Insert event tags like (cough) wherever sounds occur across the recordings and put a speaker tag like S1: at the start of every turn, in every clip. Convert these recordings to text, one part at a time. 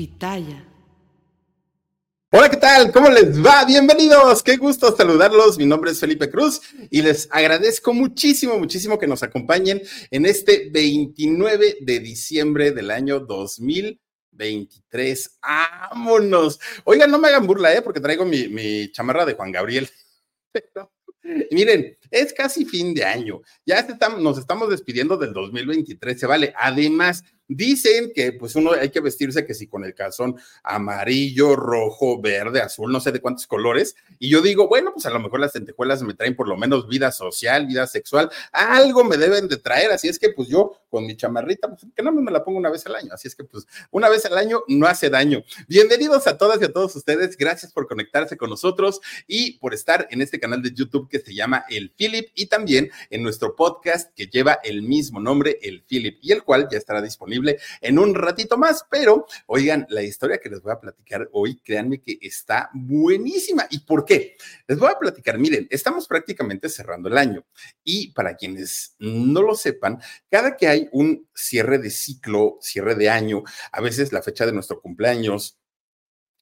S1: Pitaya.
S2: Hola, ¿qué tal? ¿Cómo les va? Bienvenidos. Qué gusto saludarlos. Mi nombre es Felipe Cruz y les agradezco muchísimo, muchísimo que nos acompañen en este 29 de diciembre del año 2023. ¡Vámonos! Oigan, no me hagan burla, ¿eh? Porque traigo mi, chamarra de Juan Gabriel. (laughs) Y miren, es casi fin de año. Ya nos estamos despidiendo del 2023, se vale. Además, Dicen que pues uno hay que vestirse que si con el calzón amarillo, rojo, verde, azul, no sé de cuántos colores. Y yo digo, bueno, pues a lo mejor las lentejuelas me traen por lo menos vida social, vida sexual, algo me deben de traer. Así es que pues yo con mi chamarrita, pues que no me la pongo una vez al año. Así es que pues una vez al año no hace daño. Bienvenidos a todas y a todos ustedes. Gracias por conectarse con nosotros y por estar en este canal de YouTube que se llama El Philip y también en nuestro podcast que lleva el mismo nombre, El Philip, y el cual ya estará disponible en un ratito más, pero oigan, la historia que les voy a platicar hoy, créanme que está buenísima. ¿Y por qué? Les voy a platicar, miren, estamos prácticamente cerrando el año y para quienes no lo sepan, cada que hay un cierre de ciclo, cierre de año, a veces la fecha de nuestro cumpleaños,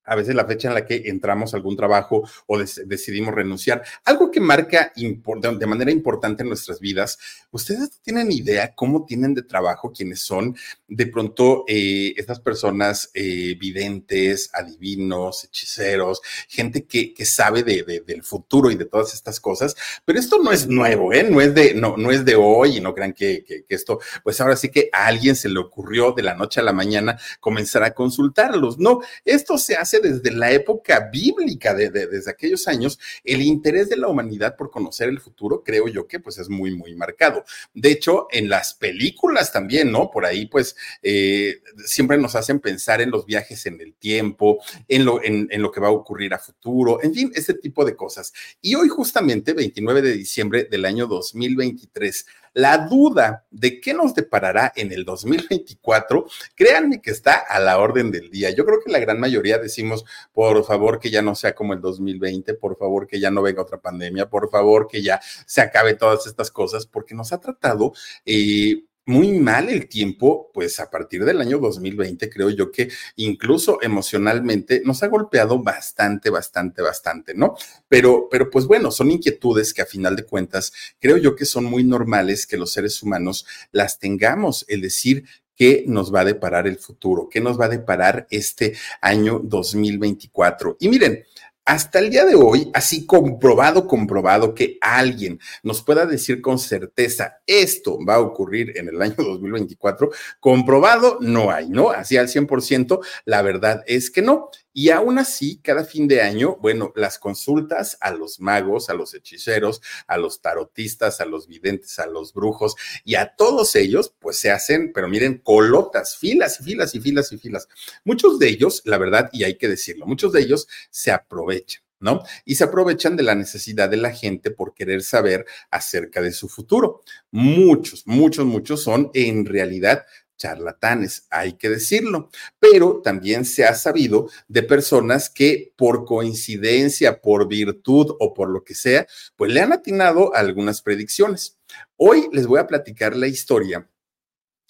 S2: a veces la fecha en la que entramos a algún trabajo o decidimos renunciar. Algo que marca de manera importante en nuestras vidas. Ustedes tienen idea cómo tienen de trabajo quienes son de pronto eh, estas personas eh, videntes, adivinos, hechiceros, gente que, que sabe de, del futuro y de todas estas cosas. Pero esto no es nuevo, ¿eh? No es de, no, no es de hoy y no crean que, que, que esto, pues ahora sí que a alguien se le ocurrió de la noche a la mañana comenzar a consultarlos. No, esto se hace desde la época bíblica, de, desde aquellos años, el interés de la humanidad por conocer el futuro, creo yo que pues es muy, muy marcado. De hecho, en las películas también, ¿no? Por ahí pues eh, siempre nos hacen pensar en los viajes en el tiempo, en lo, en, en lo que va a ocurrir a futuro, en fin, ese tipo de cosas. Y hoy justamente, 29 de diciembre del año 2023, la duda de qué nos deparará en el 2024, créanme que está a la orden del día. Yo creo que la gran mayoría decimos, por favor, que ya no sea como el 2020, por favor, que ya no venga otra pandemia, por favor, que ya se acabe todas estas cosas, porque nos ha tratado eh, muy mal el tiempo, pues a partir del año 2020, creo yo que incluso emocionalmente nos ha golpeado bastante, bastante, bastante, ¿no? Pero, pero pues bueno, son inquietudes que a final de cuentas creo yo que son muy normales que los seres humanos las tengamos, el decir, qué nos va a deparar el futuro, qué nos va a deparar este año 2024. Y miren, hasta el día de hoy, así comprobado, comprobado que alguien nos pueda decir con certeza esto va a ocurrir en el año (laughs) 2024, comprobado no hay, ¿no? Así al 100%, la verdad es que no. Y aún así, cada fin de año, bueno, las consultas a los magos, a los hechiceros, a los tarotistas, a los videntes, a los brujos y a todos ellos, pues se hacen, pero miren, colotas, filas y filas y filas y filas. Muchos de ellos, la verdad, y hay que decirlo, muchos de ellos se aprovechan. ¿no? Y se aprovechan de la necesidad de la gente por querer saber acerca de su futuro. Muchos, muchos, muchos son en realidad charlatanes, hay que decirlo, pero también se ha sabido de personas que por coincidencia, por virtud o por lo que sea, pues le han atinado algunas predicciones. Hoy les voy a platicar la historia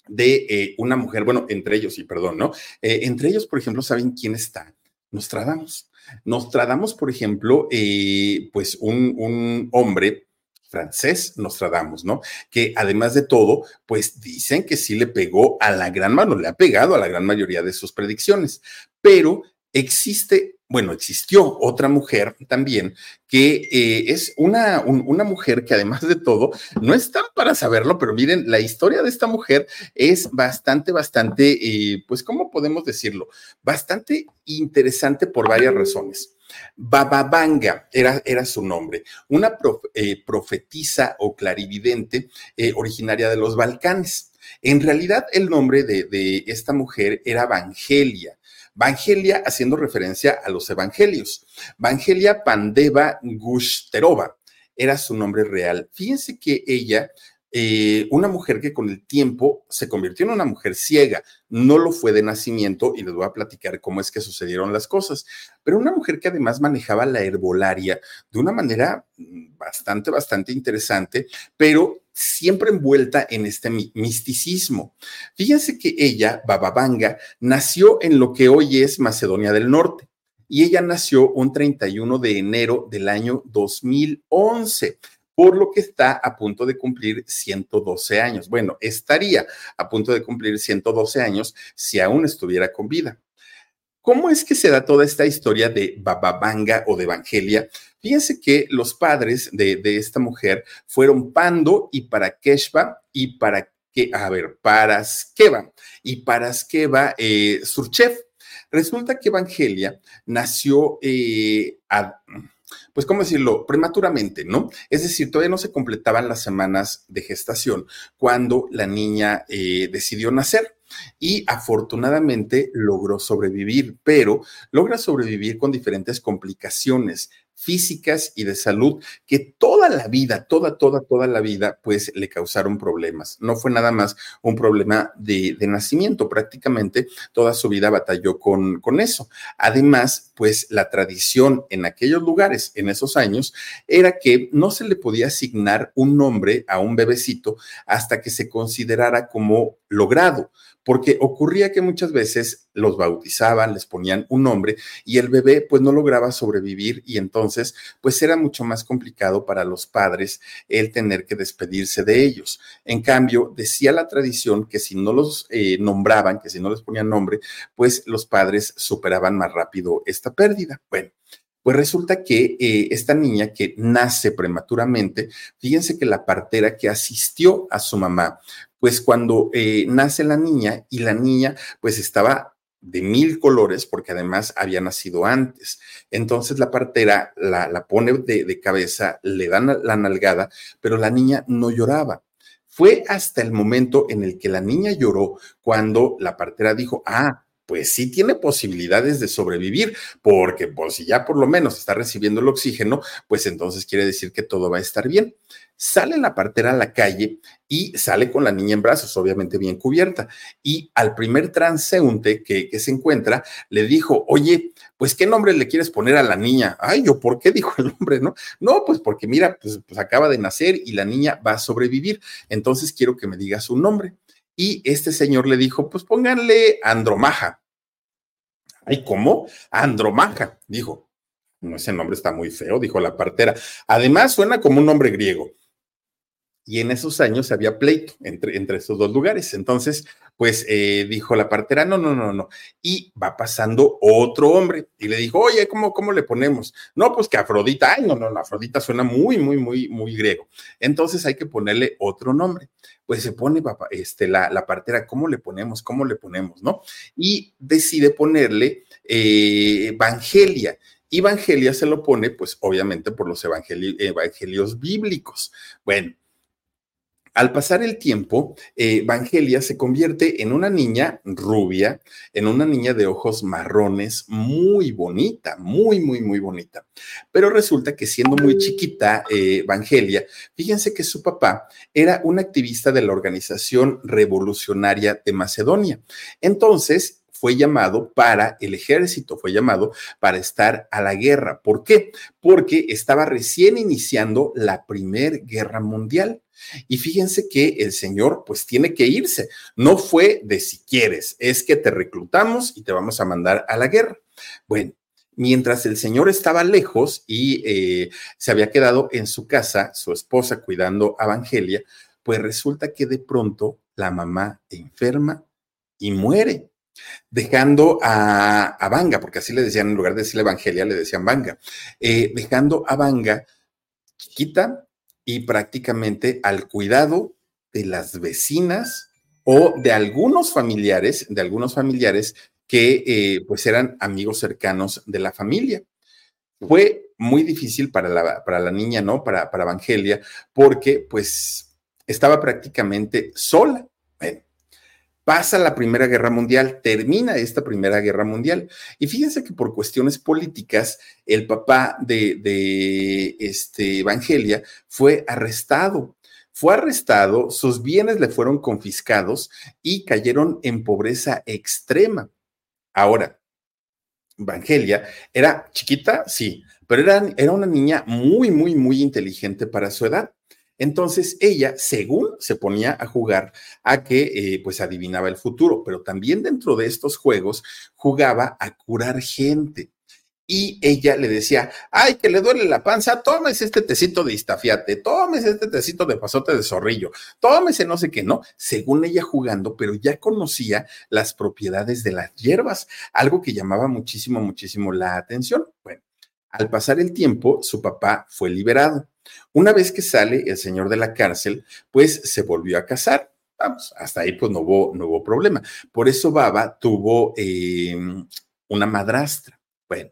S2: de eh, una mujer, bueno, entre ellos, y perdón, ¿no? Eh, entre ellos, por ejemplo, ¿saben quién está? Nostradamus. Nostradamus, por ejemplo, eh, pues un, un hombre francés Nostradamus, ¿no? Que además de todo, pues dicen que sí le pegó a la gran mano, le ha pegado a la gran mayoría de sus predicciones, pero existe, bueno, existió otra mujer también que eh, es una, una mujer que además de todo, no está para saberlo, pero miren, la historia de esta mujer es bastante, bastante, eh, pues, ¿cómo podemos decirlo? Bastante interesante por varias razones. Bababanga era, era su nombre, una eh, profetisa o clarividente originaria de los Balcanes. En realidad, el nombre de, de esta mujer era Evangelia Vangelia haciendo referencia a los evangelios. Vangelia Pandeva Gushterova era su nombre real. Fíjense que ella eh, una mujer que con el tiempo se convirtió en una mujer ciega. No lo fue de nacimiento y les voy a platicar cómo es que sucedieron las cosas, pero una mujer que además manejaba la herbolaria de una manera mm, bastante, bastante interesante, pero siempre envuelta en este misticismo. Fíjense que ella, Bababanga, nació en lo que hoy es Macedonia del Norte y ella nació un 31 de enero del año 2011 por lo que está a punto de cumplir 112 años. Bueno, estaría a punto de cumplir 112 años si aún estuviera con vida. ¿Cómo es que se da toda esta historia de Bababanga o de Evangelia? Fíjense que los padres de, esta mujer fueron Pando y Parakeshva y para que, a ver, Paraskeva y Paraskeva eh, Surchev. Resulta que Evangelia nació eh, pues, ¿cómo decirlo? Prematuramente, ¿no? Es decir, todavía no se completaban las semanas de gestación cuando la niña eh, decidió nacer y afortunadamente logró sobrevivir, pero logra sobrevivir con diferentes complicaciones físicas y de salud que toda la vida, toda, toda, toda la vida, pues le causaron problemas. No fue nada más un problema de, nacimiento, prácticamente toda su vida batalló con, con eso. Además, pues la tradición en aquellos lugares, en esos años, era que no se le podía asignar un nombre a un bebecito hasta que se considerara como logrado porque ocurría que muchas veces los bautizaban, les ponían un nombre y el bebé pues no lograba sobrevivir y entonces pues era mucho más complicado para los padres el tener que despedirse de ellos. En cambio, decía la tradición que si no los eh, nombraban, que si no les ponían nombre, pues los padres superaban más rápido esta pérdida. Bueno. Pues resulta que eh, esta niña que nace prematuramente, fíjense que la partera que asistió a su mamá pues cuando eh, nace la niña y la niña pues estaba de mil colores porque además había nacido antes. Entonces la partera la, pone de, de, cabeza, le dan la nalgada, pero la niña no lloraba. Fue hasta el momento en el que la niña lloró cuando la partera dijo, ah, pues sí tiene posibilidades de sobrevivir, porque pues si ya por lo menos está recibiendo el oxígeno, pues entonces quiere decir que todo va a estar bien. Sale la partera a la calle y sale con la niña en brazos, obviamente bien cubierta. Y al primer transeúnte que, se encuentra, le dijo, oye, pues ¿qué nombre le quieres poner a la niña? Ay, yo, ¿por qué (laughs) dijo el nombre, no? No, pues porque mira, pues, pues acaba de nacer y la niña va a sobrevivir. Entonces quiero que me digas su nombre. Y este señor le dijo, pues pónganle Andromaja. ¿Cómo? Andromaja, dijo. No, ese nombre está muy feo, dijo la partera. Además, suena como un nombre griego y en esos años había pleito entre, entre esos dos lugares. Entonces, pues eh, dijo la partera, no, no, no, no. Y va pasando otro hombre y le dijo, oye, ¿cómo, cómo le ponemos? No, pues que Afrodita, ay, no, no, no, Afrodita suena muy, muy, muy, muy griego. Entonces hay que ponerle otro nombre. Pues se pone papá, este, la, la partera, ¿cómo le ponemos? ¿Cómo le ponemos? ¿No? Y decide ponerle eh, Evangelia. Evangelia se lo pone, pues obviamente por los evangelios bíblicos. Bueno, al pasar el tiempo, eh, Evangelia se convierte en una niña rubia, en una niña de ojos marrones, muy bonita, muy, muy, muy bonita. Pero resulta que siendo muy chiquita, eh, Evangelia, fíjense que su papá era un activista de la Organización Revolucionaria de Macedonia. Entonces, fue llamado para el ejército, fue llamado para estar a la guerra. ¿Por qué? Porque estaba recién iniciando la Primera Guerra Mundial. Y fíjense que el señor pues tiene que irse. No fue de si quieres, es que te reclutamos y te vamos a mandar a la guerra. Bueno, Mientras el señor estaba lejos y eh, se había quedado en su casa, su esposa cuidando a Evangelia, pues resulta que de pronto la mamá enferma y muere, dejando a, Vanga, porque así le decían, en lugar de decirle Evangelia, le decían Vanga, eh, dejando a Vanga chiquita y prácticamente al cuidado de las vecinas o de algunos familiares, de algunos familiares que eh, pues eran amigos cercanos de la familia. Fue muy difícil para la, para la niña, ¿no? Para, para Evangelia, porque pues estaba prácticamente sola. Pasa la Primera Guerra Mundial, termina esta Primera Guerra Mundial. Y fíjense que por cuestiones políticas, el papá de, este Evangelia fue arrestado fue arrestado, sus bienes le fueron confiscados y cayeron en pobreza extrema. Ahora, Evangelia era chiquita, sí, pero era, era una niña muy, muy, muy inteligente para su edad. Entonces ella, según se ponía a jugar a que eh, pues adivinaba el futuro, pero también dentro de estos juegos jugaba a curar gente y ella le decía, ay, que le duele la panza, tómese este tecito de istafiate, tómese este tecito de pasote de zorrillo, tómese no sé qué, ¿no? Según ella jugando, pero ya conocía las propiedades de las hierbas, algo que llamaba muchísimo, muchísimo la atención. Bueno, al pasar el tiempo, su papá fue liberado. Una vez que sale el señor de la cárcel, pues se volvió a casar. Vamos, hasta ahí pues no hubo, problema. Por eso Baba tuvo eh, una madrastra. Bueno,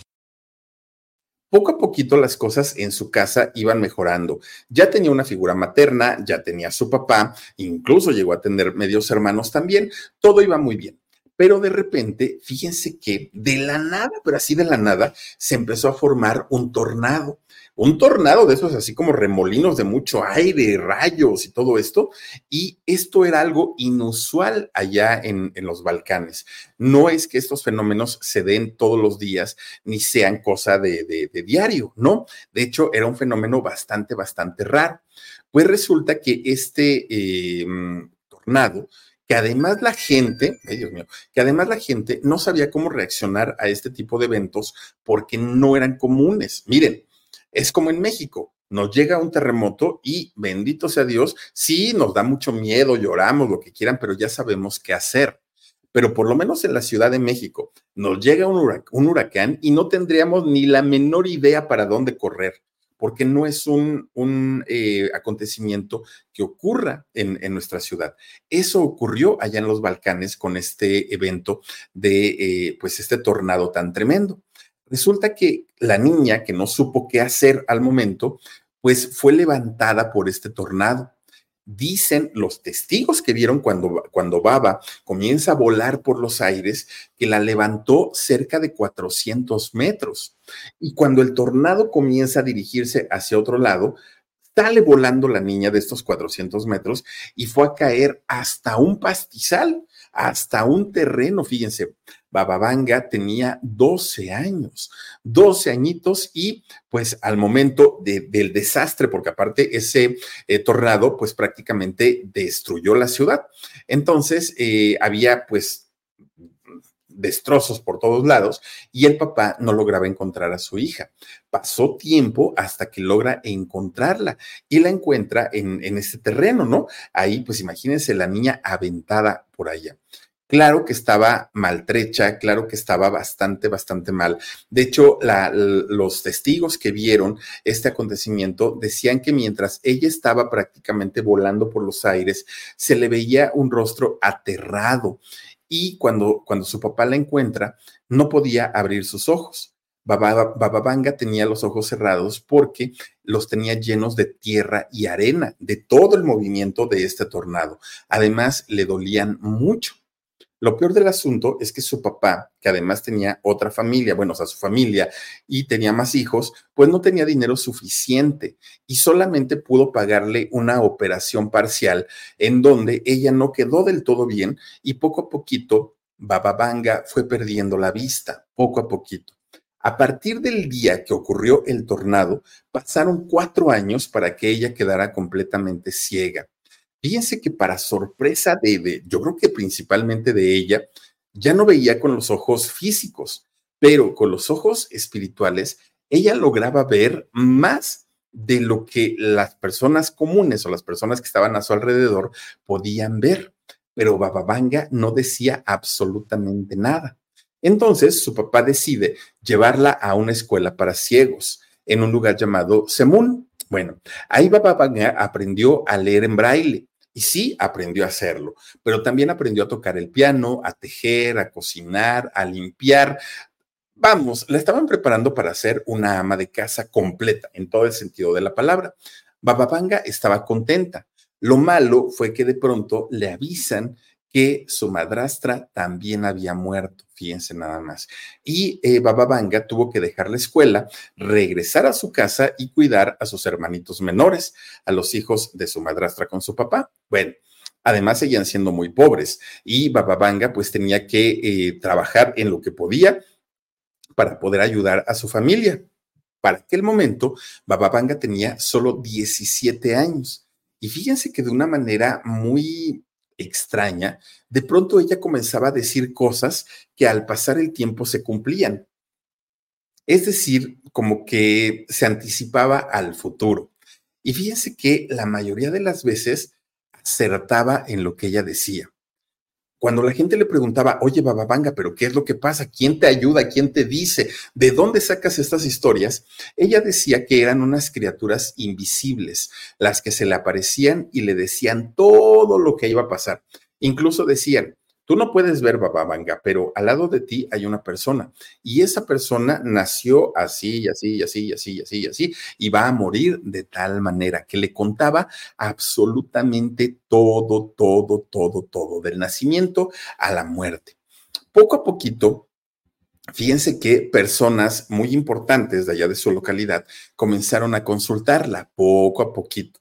S2: poco a poquito las cosas en su casa iban mejorando. Ya tenía una figura materna, ya tenía a su papá, incluso llegó a tener medios hermanos también, todo iba muy bien. Pero de repente, fíjense que de la nada, pero así de la nada, se empezó a formar un tornado un tornado de esos así como remolinos de mucho aire, rayos y todo esto. Y esto era algo inusual allá en, los Balcanes. No es que estos fenómenos se den todos los días ni sean cosa de, diario, ¿no? De hecho, era un fenómeno bastante, bastante raro. Pues resulta que este em, tornado que además la gente, ay Dios mío, que además la gente no sabía cómo reaccionar a este tipo de eventos porque no eran comunes. Miren, es como en México, nos llega un terremoto y bendito sea Dios, sí, nos da mucho miedo, lloramos, lo que quieran, pero ya sabemos qué hacer. Pero por lo menos en la Ciudad de México nos llega un, huracán, y no tendríamos ni la menor idea para dónde correr, porque no es un, un eh, acontecimiento que ocurra en, en, nuestra ciudad. Eso ocurrió allá en los Balcanes con este evento de, eh, pues, este tornado tan tremendo. Resulta que la niña, que no supo qué hacer al momento, pues fue levantada por este tornado. Dicen los testigos que vieron cuando, cuando Baba comienza a volar por los aires que la levantó cerca de 400 metros. Y cuando el tornado comienza a dirigirse hacia otro lado, sale volando la niña de estos 400 metros y fue a caer hasta un pastizal, hasta un terreno, fíjense. Bababanga tenía 12 años, 12 añitos y pues al momento del desastre, porque aparte ese eh, tornado pues prácticamente destruyó la ciudad. Entonces eh, había pues destrozos por todos lados y el papá no lograba encontrar a su hija. Pasó tiempo hasta que logra encontrarla y la encuentra en, en este terreno, ¿no? Ahí, pues imagínense la niña aventada por allá. Claro que estaba maltrecha, claro que estaba bastante, bastante mal. De hecho, los testigos que vieron este acontecimiento decían que mientras ella estaba prácticamente volando por los aires, se le veía un rostro aterrado y cuando, cuando su papá la encuentra, no podía abrir sus ojos. Bababanga tenía los ojos cerrados porque los tenía llenos de tierra y arena, de todo el movimiento de este tornado. Además, le dolían mucho. Lo peor del asunto es que su papá, que además tenía otra familia, bueno, o sea, su familia, y tenía más hijos, pues no tenía dinero suficiente y solamente pudo pagarle una operación parcial en donde ella no quedó del todo bien y poco a poquito Bababanga fue perdiendo la vista, poco a poquito. A partir del día que ocurrió el tornado, pasaron cuatro años para que ella quedara completamente ciega. Fíjense que para sorpresa de, yo creo que principalmente de ella, ya no veía con los ojos físicos, pero con los ojos espirituales, ella lograba ver más de lo que las personas comunes o las personas que estaban a su alrededor podían ver. Pero Bababanga no decía absolutamente nada. Entonces su papá decide llevarla a una escuela para ciegos en un lugar llamado Semun. Bueno, ahí Bababanga aprendió a leer en braille y sí, aprendió a hacerlo, pero también aprendió a tocar el piano, a tejer, a cocinar, a limpiar. Vamos, la estaban preparando para ser una ama de casa completa, en todo el sentido de la palabra. Bababanga estaba contenta. Lo malo fue que de pronto le avisan que su madrastra también había muerto, fíjense nada más. Y eh, Bababanga tuvo que dejar la escuela, regresar a su casa y cuidar a sus hermanitos menores, a los hijos de su madrastra con su papá. Bueno, además seguían siendo muy pobres y Bababanga pues tenía que eh, trabajar en lo que podía para poder ayudar a su familia. Para aquel momento, Bababanga tenía solo 17 años. Y fíjense que de una manera muy extraña, de pronto ella comenzaba a decir cosas que al pasar el tiempo se cumplían. Es decir, como que se anticipaba al futuro. Y fíjense que la mayoría de las veces acertaba en lo que ella decía cuando la gente le preguntaba, oye, Bababanga, pero ¿qué es lo que pasa? ¿Quién te ayuda? ¿Quién te dice? ¿De dónde sacas estas historias? Ella decía que eran unas criaturas invisibles, las que se le aparecían y le decían todo lo que iba a pasar. Incluso decían, Tú no puedes ver Bababanga, pero al lado de ti hay una persona y esa persona nació así y así y así y así y así y así y va a morir de tal manera que le contaba absolutamente todo, todo, todo, todo, del nacimiento a la muerte. Poco a poquito, Fíjense que personas muy importantes de allá de su localidad comenzaron a consultarla poco a poquito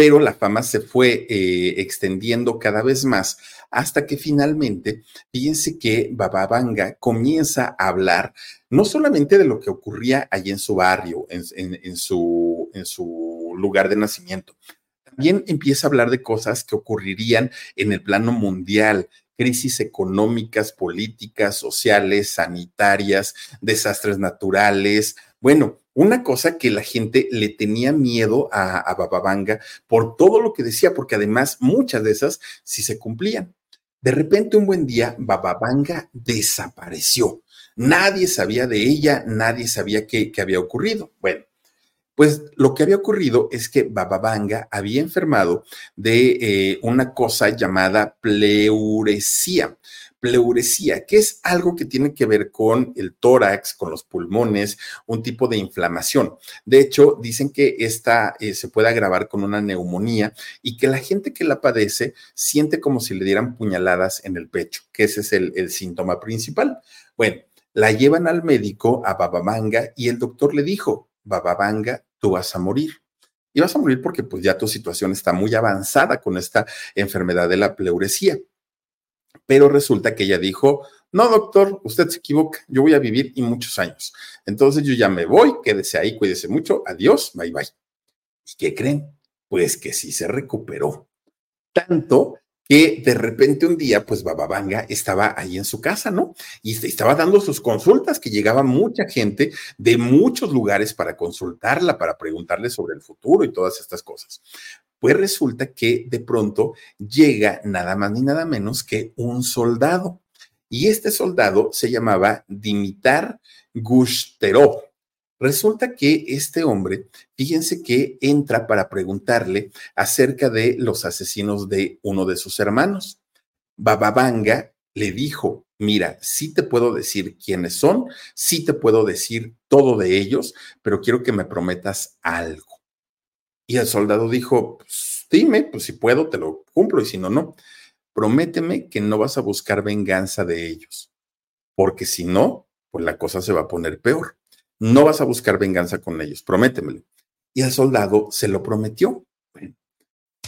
S2: pero la fama se fue eh, extendiendo cada vez más hasta que finalmente, fíjense que Bababanga comienza a hablar no solamente de lo que ocurría allí en su barrio, en, su, en su lugar de nacimiento, también empieza a hablar de cosas que ocurrirían en el plano mundial, crisis económicas, políticas, sociales, sanitarias, desastres naturales. Bueno, una cosa que la gente le tenía miedo a, Bababanga por todo lo que decía, porque además muchas de esas sí se cumplían. De repente, un buen día, Bababanga desapareció. Nadie sabía de ella, nadie sabía qué, había ocurrido. Bueno, pues lo que había ocurrido es que Bababanga había enfermado de eh, una cosa llamada pleuresía pleuresía, que es algo que tiene que ver con el tórax, con los pulmones, un tipo de inflamación. De hecho, dicen que esta eh, se puede agravar con una neumonía y que la gente que la padece siente como si le dieran puñaladas en el pecho, que ese es el, síntoma principal. Bueno, la llevan al médico, a Bababanga, y el doctor le dijo, Bababanga, tú vas a morir. Y vas a morir porque pues ya tu situación está muy avanzada con esta enfermedad de la pleuresía pero resulta que ella dijo, no, doctor, usted se equivoca, yo voy a vivir y muchos años. Entonces yo ya me voy, quédese ahí, cuídese mucho, adiós, bye bye. ¿Y qué creen? Pues que sí se recuperó. Tanto que de repente un día, pues Bababanga estaba ahí en su casa, ¿no? Y estaba dando sus consultas, que llegaba mucha gente de muchos lugares para consultarla, para preguntarle sobre el futuro y todas estas cosas. Pues resulta que de pronto llega nada más ni nada menos que un soldado. Y este soldado se llamaba Dimitar Gushterov. Resulta que este hombre, fíjense que entra para preguntarle acerca de los asesinos de uno de sus hermanos. Bababanga le dijo, mira, sí te puedo decir quiénes son, sí te puedo decir todo de ellos, pero quiero que me prometas algo. Y el soldado dijo, pues, dime, pues si puedo, te lo cumplo y si no, no. prométeme que no vas a buscar venganza de ellos, porque si no, pues la cosa se va a poner peor. No vas a buscar venganza con ellos, prométemelo. Y el soldado se lo prometió.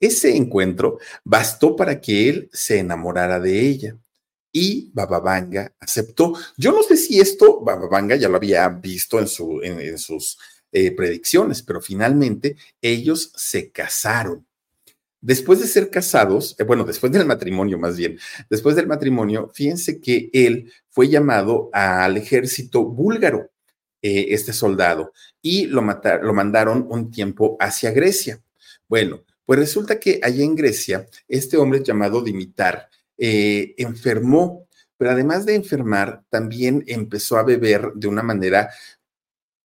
S2: Ese encuentro bastó para que él se enamorara de ella y Bababanga aceptó. Yo no sé si esto Bababanga ya lo había visto en, su, en, sus eh, predicciones, pero finalmente ellos se casaron. Después de ser casados, eh, bueno, después del matrimonio más bien, después del matrimonio, fíjense que él fue llamado al ejército búlgaro, eh, este soldado, y lo, lo mandaron un tiempo hacia Grecia. Bueno, pues resulta que allá en Grecia, este hombre llamado Dimitar eh, enfermó, pero además de enfermar, también empezó a beber de una manera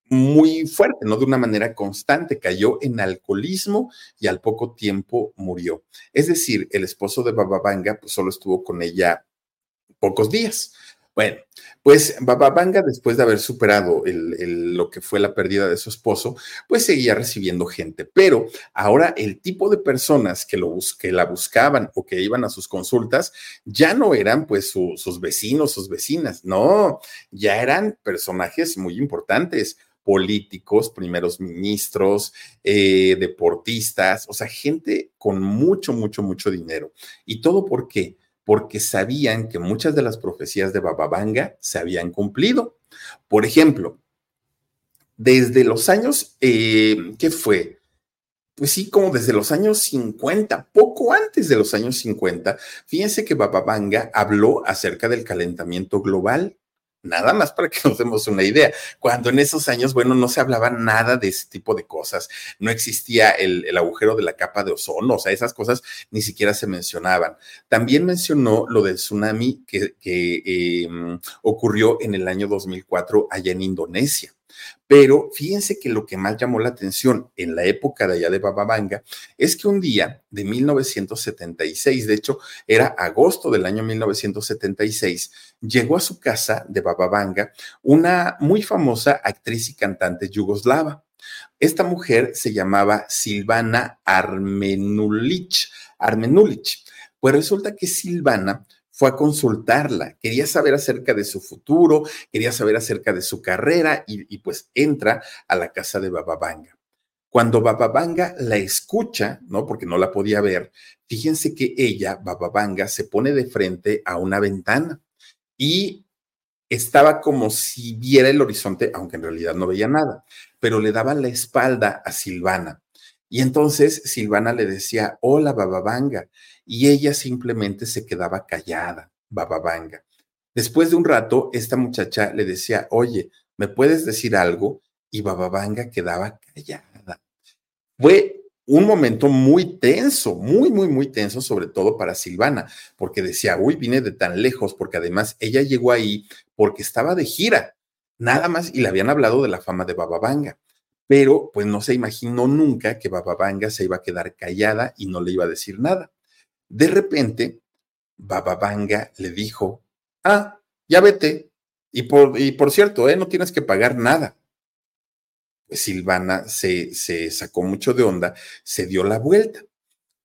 S2: muy fuerte, no de una manera constante, cayó en alcoholismo y al poco tiempo murió. Es decir, el esposo de Bababanga pues, solo estuvo con ella pocos días. Bueno, pues Bababanga, después de haber superado lo que fue la pérdida de su esposo, pues seguía recibiendo gente. Pero ahora el tipo de personas que, lo, que la buscaban o que iban a sus consultas ya no eran pues sus vecinos, sus vecinas, no, ya eran personajes muy importantes políticos, primeros ministros, eh, deportistas, o sea, gente con mucho, mucho, mucho dinero. ¿Y todo por qué? Porque sabían que muchas de las profecías de Bababanga se habían cumplido. Por ejemplo, desde los años, eh, ¿qué fue? Pues sí, como desde los años 50, poco antes de los años 50, fíjense que Bababanga habló acerca del calentamiento global Nada más para que (laughs) nos demos una idea. Cuando en esos años, bueno, no se hablaba nada de ese tipo de cosas. No existía el, agujero de la capa de ozono, o sea, esas cosas ni siquiera se mencionaban. También mencionó lo del tsunami que, em, ocurrió en el año 2004 allá en Indonesia. Pero fíjense que lo que más llamó la atención en la época de allá de Bababanga es que un día de 1976, de hecho era agosto del año 1976, llegó a su casa de Bababanga una muy famosa actriz y cantante yugoslava. Esta mujer se llamaba Silvana Armenulich. Armenulich. Pues resulta que Silvana fue a consultarla, quería saber acerca de su futuro, quería saber acerca de su carrera y, pues entra a la casa de Bababanga. Cuando Bababanga la escucha, ¿no? Porque no la podía ver, fíjense que ella, Bababanga, se pone de frente a una ventana y estaba como si viera el horizonte, aunque en realidad no veía nada, pero le daba la espalda a Silvana. Y entonces Silvana le decía, hola Bababanga, y ella simplemente se quedaba callada, bababanga. Después de un rato, esta muchacha le decía, oye, ¿me puedes decir algo? Y bababanga quedaba callada. Fue un momento muy tenso, muy, muy, muy tenso, sobre todo para Silvana, porque decía, uy, vine de tan lejos, porque además ella llegó ahí porque estaba de gira, nada más, y le habían hablado de la fama de Bababanga, pero pues no se imaginó nunca que Bababanga se iba a quedar callada y no le iba a decir nada. De repente, Bababanga le dijo, ah, ya vete. Y por, y por cierto, ¿eh? no tienes que pagar nada. Pues Silvana se, se sacó mucho de onda, se dio la vuelta.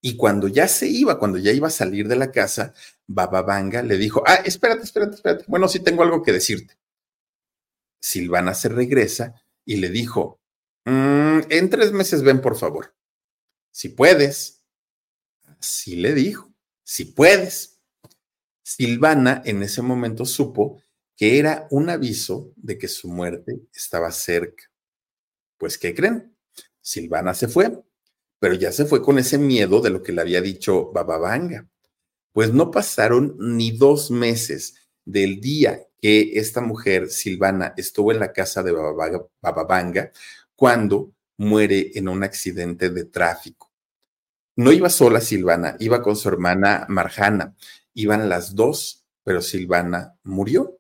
S2: Y cuando ya se iba, cuando ya iba a salir de la casa, Bababanga le dijo, ah, espérate, espérate, espérate. Bueno, sí tengo algo que decirte. Silvana se regresa y le dijo, mm, en tres meses ven, por favor. Si puedes. Sí le dijo, si puedes. Silvana en ese momento supo que era un aviso de que su muerte estaba cerca. Pues, ¿qué creen? Silvana se fue, pero ya se fue con ese miedo de lo que le había dicho Bababanga. Pues no pasaron ni dos meses del día que esta mujer, Silvana, estuvo en la casa de Bababanga cuando muere en un accidente de tráfico. No iba sola Silvana, iba con su hermana Marjana. Iban las dos, pero Silvana murió.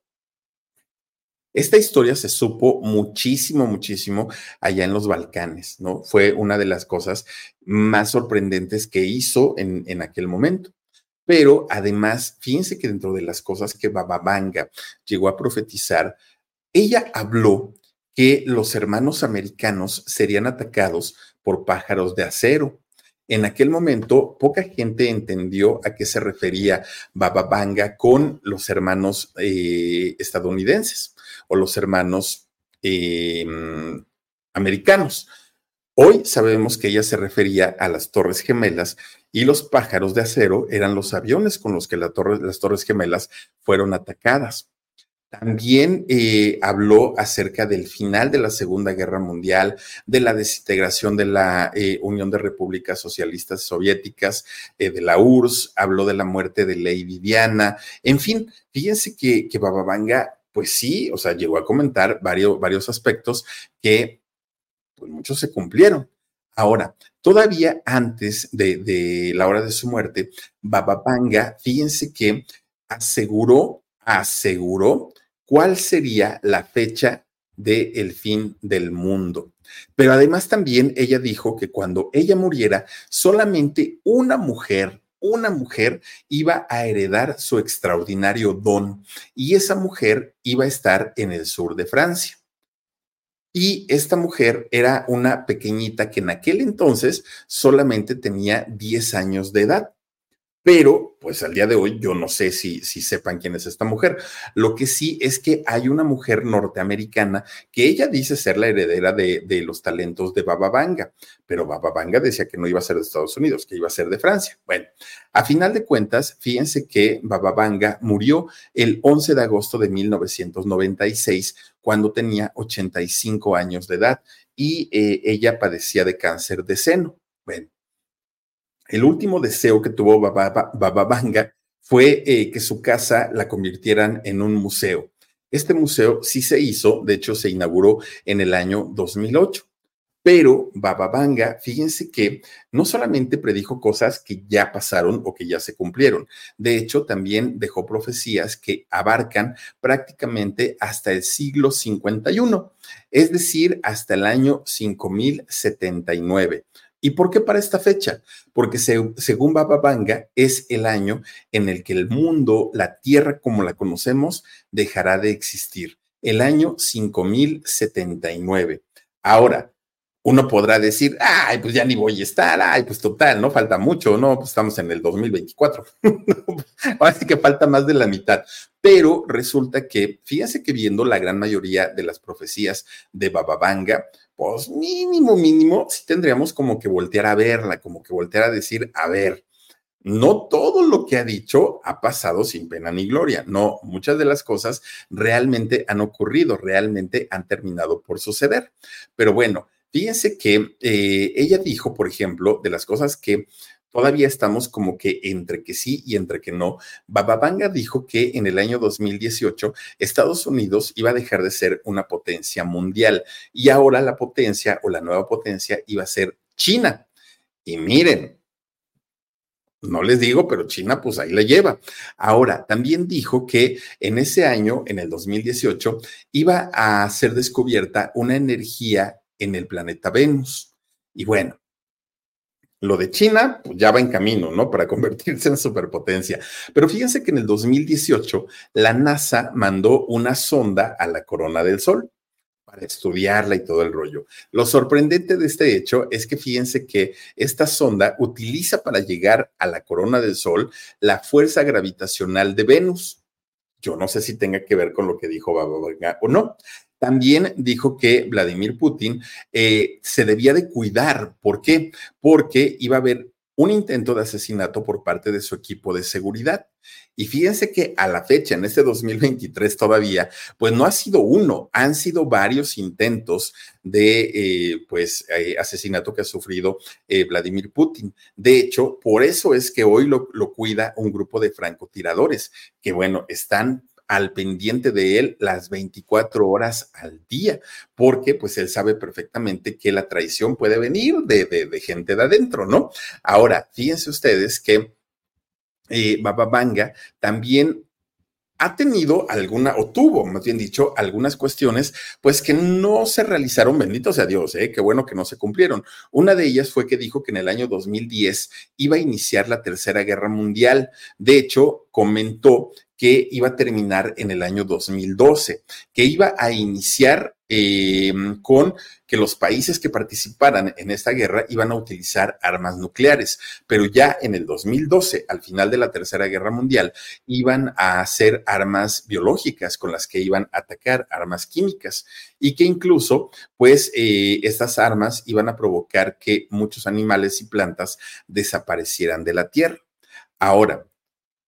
S2: Esta historia se supo muchísimo, muchísimo allá en los Balcanes, ¿no? Fue una de las cosas más sorprendentes que hizo en, en aquel momento. Pero además, fíjense que dentro de las cosas que Bababanga llegó a profetizar, ella habló que los hermanos americanos serían atacados por pájaros de acero. En aquel momento, poca gente entendió a qué se refería Bababanga con los hermanos eh, estadounidenses o los hermanos eh, americanos. Hoy sabemos que ella se refería a las Torres Gemelas y los pájaros de acero eran los aviones con los que las Torres Gemelas fueron atacadas. También eh, habló acerca del final de la Segunda Guerra Mundial, de la desintegración de la eh, Unión de Repúblicas Socialistas Soviéticas, eh, de la URSS, habló de la muerte de Lady Diana, en fin, fíjense que, que Bababanga, pues sí, o sea, llegó a comentar varios, varios aspectos que pues muchos se cumplieron. Ahora, todavía antes de, de la hora de su muerte, Bababanga, fíjense que aseguró, aseguró cuál sería la fecha del el fin del mundo. Pero además también ella dijo que cuando ella muriera, solamente una mujer, una mujer iba a heredar su extraordinario don y esa mujer iba a estar en el sur de Francia. Y esta mujer era una pequeñita que en aquel entonces solamente tenía 10 años de edad pero pues al día de hoy yo no sé si, si sepan quién es esta mujer. Lo que sí es que hay una mujer norteamericana que ella dice ser la heredera de, de los talentos de Baba Vanga, pero Baba Vanga decía que no iba a ser de Estados Unidos, que iba a ser de Francia. Bueno, a final de cuentas, fíjense que Baba Vanga murió el 11 de agosto de 1996 cuando tenía 85 años de edad y eh, ella padecía de cáncer de seno. Bueno, el último deseo que tuvo Bababanga fue eh, que su casa la convirtieran en un museo. Este museo sí se hizo, de hecho se inauguró en el año 2008. Pero Bababanga, fíjense que no solamente predijo cosas que ya pasaron o que ya se cumplieron, de hecho también dejó profecías que abarcan prácticamente hasta el siglo 51, es decir, hasta el año 5079. ¿Y por qué para esta fecha? Porque según Baba Vanga es el año en el que el mundo, la Tierra como la conocemos, dejará de existir. El año 5079. Ahora, uno podrá decir, ay, pues ya ni voy a estar, ay, pues total, no falta mucho, no, pues estamos en el 2024. (laughs) Ahora sí que falta más de la mitad. Pero resulta que, fíjense que viendo la gran mayoría de las profecías de Baba Vanga, pues mínimo, mínimo, sí tendríamos como que voltear a verla, como que voltear a decir, a ver, no todo lo que ha dicho ha pasado sin pena ni gloria. No, muchas de las cosas realmente han ocurrido, realmente han terminado por suceder. Pero bueno, fíjense que eh, ella dijo, por ejemplo, de las cosas que todavía estamos como que entre que sí y entre que no. Bababanga dijo que en el año 2018 Estados Unidos iba a dejar de ser una potencia mundial y ahora la potencia o la nueva potencia iba a ser China. Y miren, no les digo, pero China pues ahí la lleva. Ahora, también dijo que en ese año, en el 2018, iba a ser descubierta una energía en el planeta Venus. Y bueno, lo de China pues ya va en camino, ¿no? Para convertirse en superpotencia. Pero fíjense que en el 2018 la NASA mandó una sonda a la corona del Sol para estudiarla y todo el rollo. Lo sorprendente de este hecho es que fíjense que esta sonda utiliza para llegar a la corona del Sol la fuerza gravitacional de Venus. Yo no sé si tenga que ver con lo que dijo Baba o no. También dijo que Vladimir Putin eh, se debía de cuidar. ¿Por qué? Porque iba a haber un intento de asesinato por parte de su equipo de seguridad. Y fíjense que a la fecha, en este 2023 todavía, pues no ha sido uno, han sido varios intentos de, eh, pues, eh, asesinato que ha sufrido Vladimir Putin. De hecho, por eso es que hoy lo, lo cuida un grupo de francotiradores que, bueno, están al pendiente de él las 24 horas al día, porque pues él sabe perfectamente que la traición puede venir de, de, gente de adentro, ¿no? Ahora, fíjense ustedes que eh, Baba Vanga también ha tenido alguna, o tuvo, más bien dicho, algunas cuestiones, pues que no se realizaron, bendito sea Dios, ¿eh? qué bueno que no se cumplieron. Una de ellas fue que dijo que en el año 2010 iba a iniciar la Tercera Guerra Mundial. De hecho, comentó que iba a terminar en el año 2012, que iba a iniciar eh, con que los países que participaran en esta guerra iban a utilizar armas nucleares, pero ya en el 2012, al final de la Tercera Guerra Mundial, iban a hacer armas biológicas con las que iban a atacar, armas químicas, y que incluso, pues, eh, estas armas iban a provocar que muchos animales y plantas desaparecieran de la Tierra. Ahora,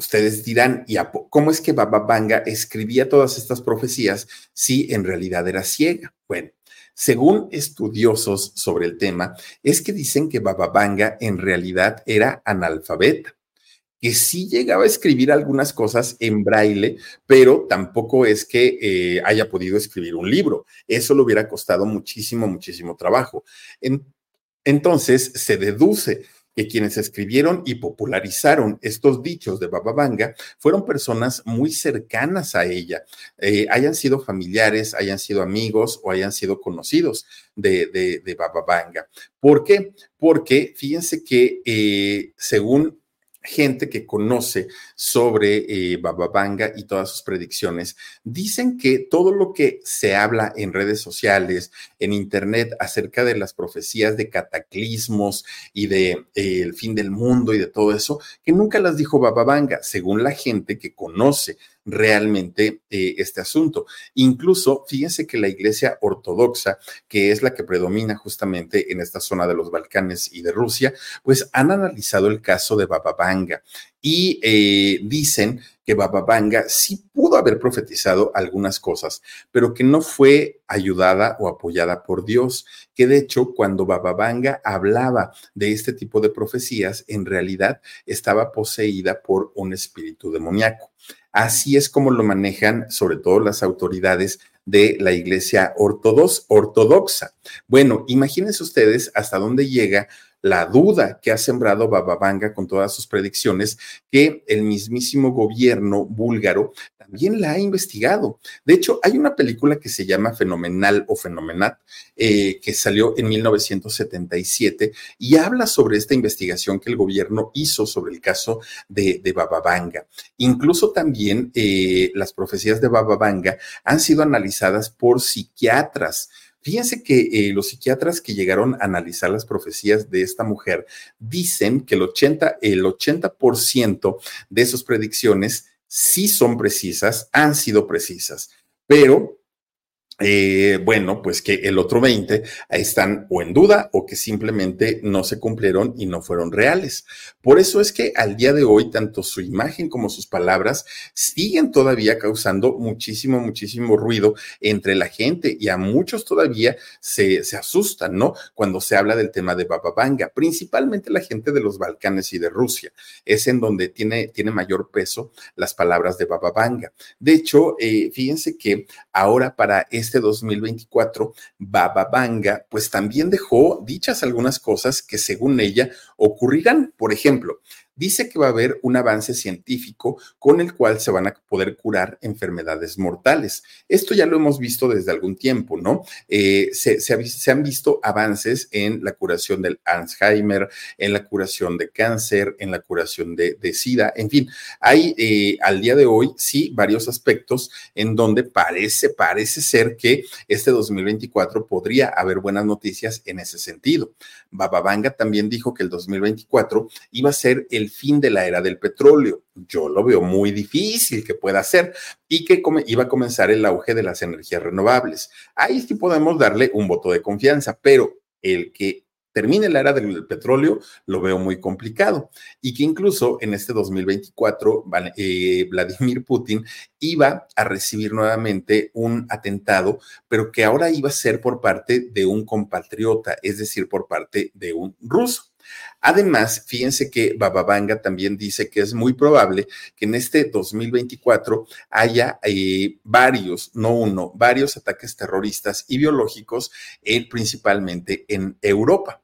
S2: Ustedes dirán, ¿y cómo es que Baba Vanga escribía todas estas profecías si en realidad era ciega? Bueno, según estudiosos sobre el tema, es que dicen que Baba Vanga en realidad era analfabeta que sí llegaba a escribir algunas cosas en braille, pero tampoco es que eh, haya podido escribir un libro. Eso le hubiera costado muchísimo, muchísimo trabajo. entonces, se deduce quienes escribieron y popularizaron estos dichos de Baba Vanga fueron personas muy cercanas a ella, eh, hayan sido familiares, hayan sido amigos o hayan sido conocidos de, de, Baba Vanga. ¿Por qué? Porque fíjense que eh, según gente que conoce sobre eh, Baba Vanga y todas sus predicciones, dicen que todo lo que se habla en redes sociales, en internet, acerca de las profecías de cataclismos y de eh, el fin del mundo y de todo eso, que nunca las dijo Baba Vanga, según la gente que conoce realmente eh, este asunto. Incluso, fíjense que la iglesia ortodoxa, que es la que predomina justamente en esta zona de los Balcanes y de Rusia, pues han analizado el caso de Baba Vanga y eh, dicen que Baba Vanga sí pudo haber profetizado algunas cosas, pero que no fue ayudada o apoyada por Dios, que de hecho cuando Baba Vanga hablaba de este tipo de profecías, en realidad estaba poseída por un espíritu demoníaco. Así es como lo manejan sobre todo las autoridades de la iglesia ortodoxa. Bueno, imagínense ustedes hasta dónde llega la duda que ha sembrado Bababanga con todas sus predicciones, que el mismísimo gobierno búlgaro también la ha investigado. De hecho, hay una película que se llama Fenomenal o Fenomenat, eh, que salió en 1977 y habla sobre esta investigación que el gobierno hizo sobre el caso de, de Bababanga. Incluso también eh, las profecías de Bababanga han sido analizadas por psiquiatras. Fíjense que eh, los psiquiatras que llegaron a analizar las profecías de esta mujer dicen que el 80%, el 80 de sus predicciones sí son precisas, han sido precisas, pero eh, bueno, pues que el otro 20 están o en duda o que simplemente no se cumplieron y no fueron reales. Por eso es que al día de hoy, tanto su imagen como sus palabras siguen todavía causando muchísimo, muchísimo ruido entre la gente y a muchos todavía se, se asustan, ¿no? Cuando se habla del tema de Baba Vanga, principalmente la gente de los Balcanes y de Rusia. Es en donde tiene, tiene mayor peso las palabras de Baba Vanga. De hecho, eh, fíjense que ahora para este este 2024, Baba Vanga, pues también dejó dichas algunas cosas que según ella ocurrirán. Por ejemplo, dice que va a haber un avance científico con el cual se van a poder curar enfermedades mortales. Esto ya lo hemos visto desde algún tiempo, ¿no? Eh, se, han visto avances en la curación del Alzheimer, en la curación de cáncer, en la curación de, SIDA, en fin, hay eh, al día de hoy sí varios aspectos en donde parece, parece ser que este 2024 podría haber buenas noticias en ese sentido. Bababanga también dijo que el 2024 iba a ser el fin de la era del petróleo. Yo lo veo muy difícil que pueda ser y que iba a comenzar el auge de las energías renovables. Ahí sí podemos darle un voto de confianza, pero el que termine la era del petróleo, lo veo muy complicado. Y que incluso en este 2024, eh, Vladimir Putin iba a recibir nuevamente un atentado, pero que ahora iba a ser por parte de un compatriota, es decir, por parte de un ruso. Además, fíjense que Bababanga también dice que es muy probable que en este 2024 haya eh, varios, no uno, varios ataques terroristas y biológicos, eh, principalmente en Europa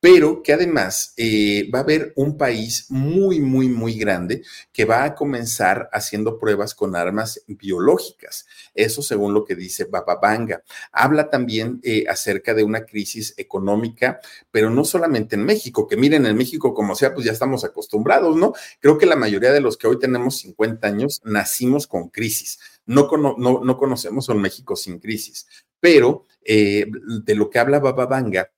S2: pero que además eh, va a haber un país muy, muy, muy grande que va a comenzar haciendo pruebas con armas biológicas. Eso según lo que dice Bababanga. Habla también eh, acerca de una crisis económica, pero no solamente en México, que miren, en México como sea, pues ya estamos acostumbrados, ¿no? Creo que la mayoría de los que hoy tenemos 50 años nacimos con crisis. No, no, no conocemos un México sin crisis, pero eh, de lo que habla Bababanga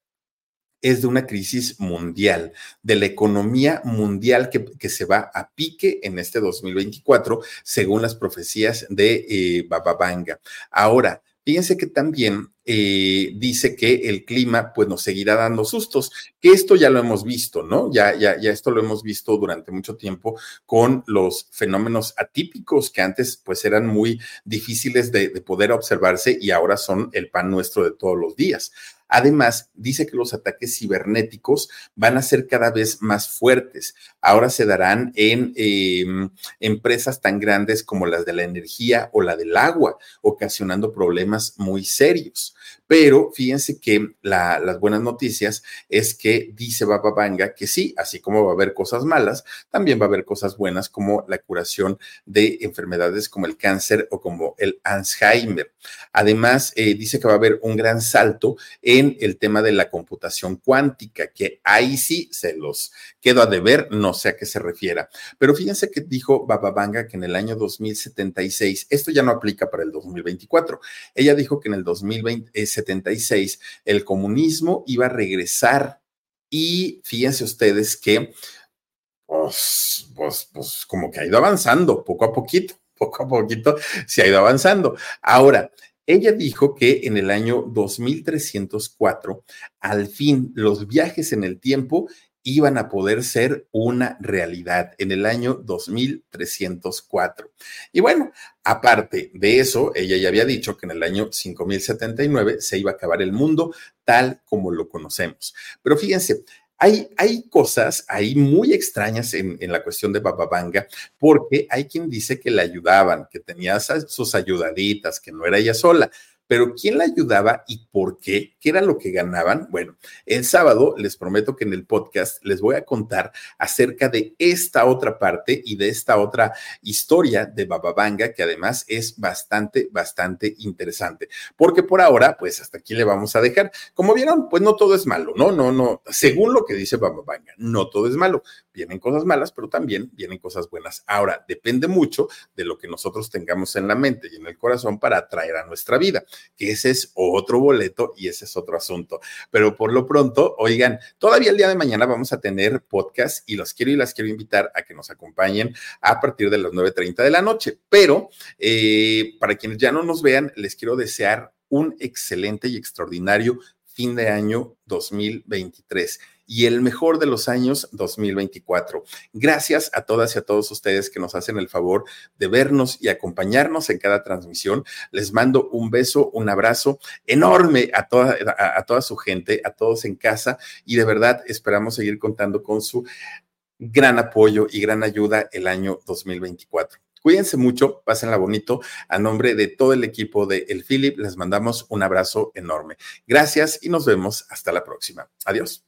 S2: es de una crisis mundial, de la economía mundial que, que, se va a pique en este 2024, según las profecías de eh, Bababanga. Ahora, fíjense que también eh, dice que el clima pues nos seguirá dando sustos, que esto ya lo hemos visto, ¿no? Ya, ya, ya esto lo hemos visto durante mucho tiempo con los fenómenos atípicos que antes pues eran muy difíciles de, de poder observarse y ahora son el pan nuestro de todos los días. Además, dice que los ataques cibernéticos van a ser cada vez más fuertes. Ahora se darán en em, empresas tan grandes como las de la energía o la del agua, ocasionando problemas muy serios. Pero fíjense que las buenas noticias es que dice Baba Vanga que sí, así como va a haber cosas malas, también va a haber cosas buenas como la curación de enfermedades como el cáncer o como el Alzheimer. Además, eh, dice que va a haber un gran salto en el tema de la computación cuántica, que ahí sí se los quedo a deber, no sé a qué se refiera. Pero fíjense que dijo Baba Vanga que en el año 2076, esto ya no aplica para el 2024, ella dijo que en el 2020 76 el comunismo iba a regresar y fíjense ustedes que, pues, pues, pues, como que ha ido avanzando poco a poquito, (laughs) poco a poquito se ha ido avanzando. Ahora, ella dijo que en el año 2304, al fin, los viajes en el tiempo iban a poder ser una realidad en el año 2304. Y bueno, aparte de eso, ella ya había dicho que en el año 5079 se iba a acabar el mundo tal como lo conocemos. Pero fíjense, hay, hay, cosas ahí muy extrañas en, en la cuestión de Bababanga, porque hay quien dice que le ayudaban, que tenía sus ayudaditas, que no era ella sola. Pero ¿quién la ayudaba y por qué? ¿Qué era lo que ganaban? Bueno, el sábado les prometo que en el podcast les voy a contar acerca de esta otra parte y de esta otra historia de Bababanga, que además es bastante, bastante interesante. Porque por ahora, pues hasta aquí le vamos a dejar. Como vieron, pues no todo es malo, ¿no? No, no, según lo que dice Bababanga, no todo es malo. Vienen cosas malas, pero también vienen cosas buenas. Ahora, depende mucho de lo que nosotros tengamos en la mente y en el corazón para atraer a nuestra vida que ese es otro boleto y ese es otro asunto. Pero por lo pronto, oigan, todavía el día de mañana vamos a tener podcast y los quiero y las quiero invitar a que nos acompañen a partir de las 9.30 de la noche. Pero eh, para quienes ya no nos vean, les quiero desear un excelente y extraordinario fin de año 2023 y el mejor de los años 2024. Gracias a todas y a todos ustedes que nos hacen el favor de vernos y acompañarnos en cada transmisión. Les mando un beso, un abrazo enorme a toda, a, toda su gente, a todos en casa y de verdad esperamos seguir contando con su gran apoyo y gran ayuda el año 2024. Cuídense mucho, pásenla bonito. A nombre de todo el equipo de El Philip, les mandamos un abrazo enorme. Gracias y nos vemos hasta la próxima. Adiós.